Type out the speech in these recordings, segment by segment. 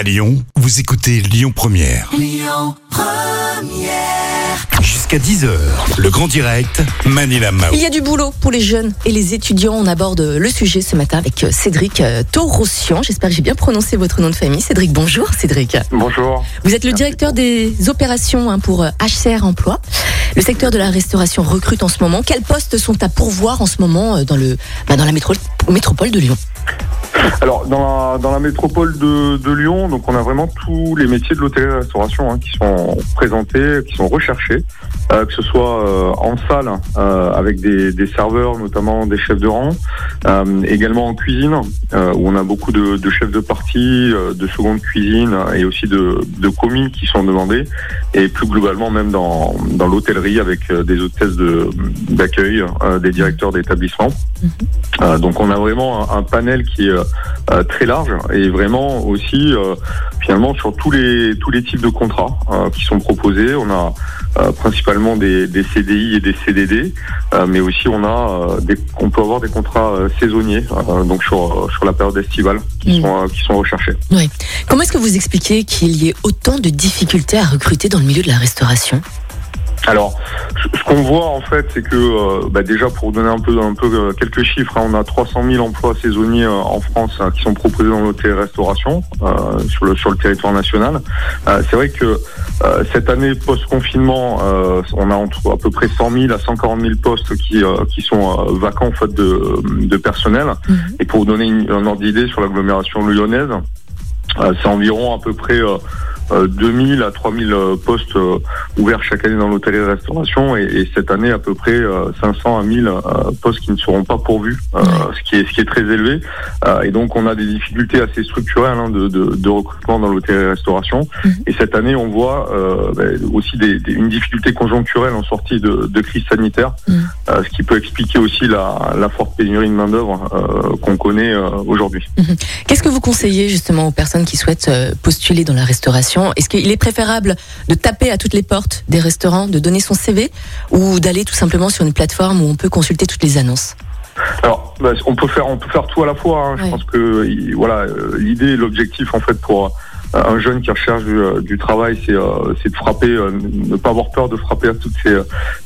À Lyon, vous écoutez Lyon Première. Jusqu'à 10h, le grand direct, Manila Mao. Il y a du boulot pour les jeunes et les étudiants. On aborde le sujet ce matin avec Cédric euh, Taurossian. J'espère que j'ai bien prononcé votre nom de famille. Cédric, bonjour Cédric. Bonjour. Vous êtes le directeur des opérations hein, pour euh, HCR Emploi. Le secteur de la restauration recrute en ce moment. Quels postes sont à pourvoir en ce moment euh, dans, le, bah, dans la métro- métropole de Lyon? Alors dans la, dans la métropole de, de Lyon, donc on a vraiment tous les métiers de l'hôtellerie-restauration hein, qui sont présentés, qui sont recherchés, euh, que ce soit euh, en salle euh, avec des, des serveurs, notamment des chefs de rang, euh, également en cuisine euh, où on a beaucoup de, de chefs de partie, euh, de seconde cuisine et aussi de, de commis qui sont demandés, et plus globalement même dans, dans l'hôtellerie avec des hôtesses de- d'accueil, euh, des directeurs d'établissement. Euh, donc on a vraiment un, un panel qui est très large et vraiment aussi euh, finalement sur tous les tous les types de contrats euh, qui sont proposés. On a euh, principalement des, des CDI et des CDD, euh, mais aussi on a euh, des, on peut avoir des contrats euh, saisonniers euh, donc sur sur la période estivale qui Mm. sont euh, qui sont recherchés. Comment est-ce que vous expliquez qu'il y ait autant de difficultés à recruter dans le milieu de la restauration? Alors, ce qu'on voit en fait, c'est que euh, bah, déjà pour donner un peu, un peu euh, quelques chiffres, hein, on a 300 000 emplois saisonniers euh, en France hein, qui sont proposés dans l'hôtellerie-restauration euh, sur le sur le territoire national. Euh, c'est vrai que euh, cette année post-confinement, euh, on a entre à peu près 100 000 à 140 000 postes qui euh, qui sont euh, vacants en fait de, de personnel. Et pour vous donner une, un ordre d'idée sur l'agglomération lyonnaise, euh, c'est environ à peu près 2000 à 3000 euh, postes euh, ouverts chaque année dans l'hôtellerie-restauration et, et cette année à peu près euh, 500 à 1000 euh, postes qui ne seront pas pourvus, euh, ce qui est ce qui est très élevé. Euh, et donc on a des difficultés assez structurelles hein, de, de, de recrutement dans l'hôtellerie-restauration. Mhm. Et cette année on voit euh, ben, aussi des, des- une difficulté conjoncturelle en sortie de, de crise sanitaire, Mhm. euh, ce qui peut expliquer aussi la, la forte pénurie de main d'œuvre euh, qu'on connaît euh, aujourd'hui. Qu'est-ce que vous conseillez justement aux personnes qui souhaitent euh, postuler dans la restauration? Est-ce qu'il est préférable de taper à toutes les portes des restaurants, de donner son CV ou d'aller tout simplement sur une plateforme où on peut consulter toutes les annonces Alors, bah, on peut faire, on peut faire tout à la fois. hein. Je pense que il- voilà, euh, l'idée, l'objectif en fait pour euh, un jeune qui recherche du, euh, du travail, c'est euh, de frapper, euh, ne pas avoir peur de frapper à toutes ces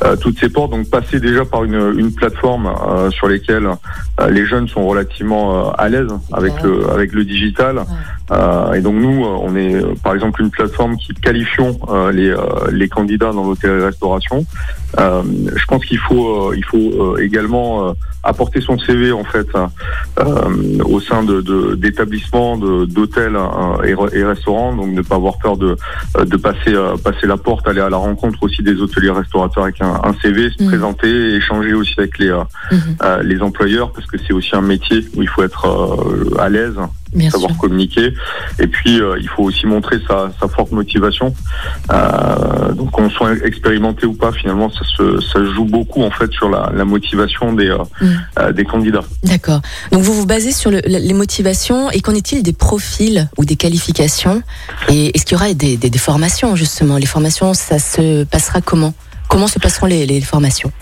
euh, toutes ces portes. Donc passer déjà par une, une plateforme sur lesquelles les jeunes sont relativement à l'aise avec Ouais. le avec le digital. Euh, et donc nous, euh, on est euh, par exemple une plateforme qui qualifions euh, les euh, les candidats dans l'hôtellerie-restauration. Euh, je pense qu'il faut euh, il faut euh, également euh, apporter son CV en fait euh, au sein de d'établissements, de, d'hôtels euh, et, et restaurants. Donc ne pas avoir peur de de passer euh, passer la porte, aller à la rencontre aussi des hôteliers restaurateurs avec un, un CV, se Mhm. présenter, échanger aussi avec les Mhm. euh, les employeurs parce que c'est aussi un métier où il faut être euh, à l'aise Bien sûr. savoir communiquer. Et puis, euh, il faut aussi montrer sa, sa forte motivation. Euh, donc, qu'on soit expérimenté ou pas, finalement, ça se, ça se joue beaucoup en fait sur la, la motivation des, euh, Mm. des candidats. D'accord. Donc vous vous basez sur le- le- les motivations et qu'en est-il des profils ou des qualifications? Et est-ce qu'il y aura des, des- des formations justement? Les formations, ça se passera comment? Comment se passeront les, les formations?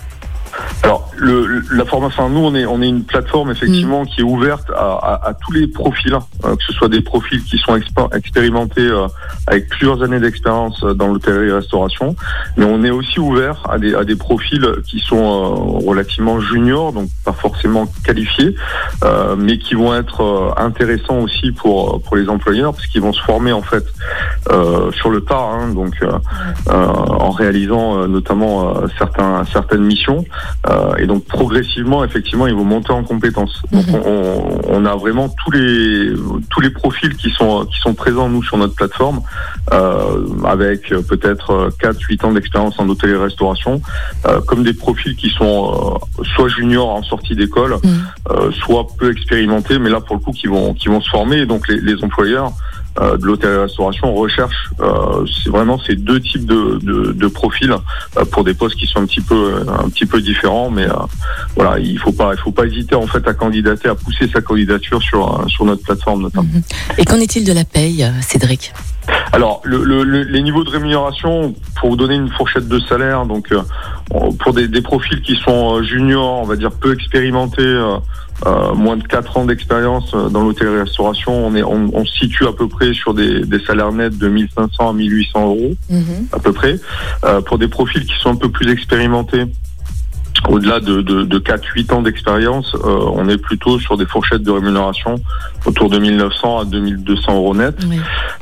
Alors, le, la formation, nous, on est, on est une plateforme effectivement qui est ouverte à, à- à tous les profils, euh, que ce soit des profils qui sont expérimentés euh, avec plusieurs années d'expérience euh, dans l'hôtellerie-restauration, mais on est aussi ouvert à des, à des profils qui sont euh, relativement juniors, donc pas forcément qualifiés, euh, mais qui vont être intéressants aussi pour pour les employeurs, parce qu'ils vont se former en fait sur le tas, hein, donc en réalisant notamment certains certaines missions. Et donc progressivement, effectivement, ils vont monter en compétences. Donc Mhm. on, on- a vraiment tous les tous les profils qui sont qui sont présents nous sur notre plateforme, euh, avec euh, peut-être 4-8 ans d'expérience en hôtellerie-restauration, euh, comme des profils qui sont euh, soit juniors en sortie d'école, Mhm. euh, soit peu expérimentés, mais là pour le coup qui vont qui vont se former. Et donc les, les employeurs euh, de l'hôtellerie-restauration recherchent euh, c'est vraiment ces deux types de, de, de profils euh, pour des postes qui sont un petit peu un petit peu différents, mais euh, voilà, il faut pas il faut pas hésiter en fait à candidater, à pousser sa candidature sur euh, sur notre plateforme notamment. Mhm. Et qu'en est-il de la paye, euh, Cédric? Alors, le, le- le- les niveaux de rémunération, pour vous donner une fourchette de salaire, donc euh, pour des, des, profils qui sont euh, juniors, on va dire peu expérimentés, euh, euh moins de 4 ans d'expérience dans l'hôtellerie-restauration, on, est, on, on, se situe à peu près sur des, des salaires nets de 1500 à 1800 euros, mhm. à peu près. Euh, pour des profils qui sont un peu plus expérimentés, au-delà de, de, de 4-8 ans d'expérience, euh, on est plutôt sur des fourchettes de rémunération autour de 1900 à 2200 euros net.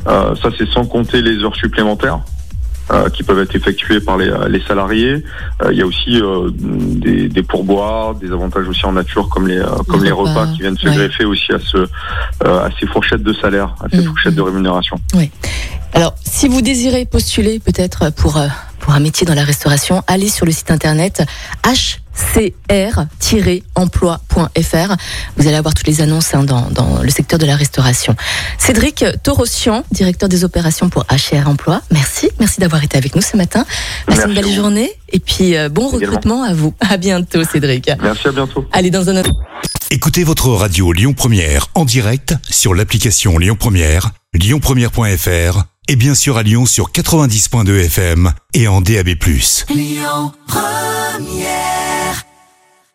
Euh, ça, c'est sans compter les heures supplémentaires. Euh, qui peuvent être effectuées par les, les salariés. Euh, il y a aussi euh, des, des, pourboires, des avantages aussi en nature comme les comme les repas qui viennent se greffer aussi à ce à ces fourchettes de salaire, à ces mmh, fourchettes de rémunération. Oui. Alors, si vous désirez postuler peut-être pour pour un métier dans la restauration, allez sur le site internet hcr-emploi.fr. Vous allez avoir toutes les annonces hein, dans, dans, le secteur de la restauration. Cédric Torossian, directeur des opérations pour HR Emploi, merci. Merci d'avoir été avec nous ce matin. Passez une belle journée et puis euh, bon recrutement à vous. À bientôt Cédric. Merci, à bientôt. Allez dans un autre... Écoutez votre radio Lyon Première en direct sur l'application Lyon Première, lyonpremière.fr et bien sûr à Lyon sur 90.2 FM et en DAB+. Lyon Première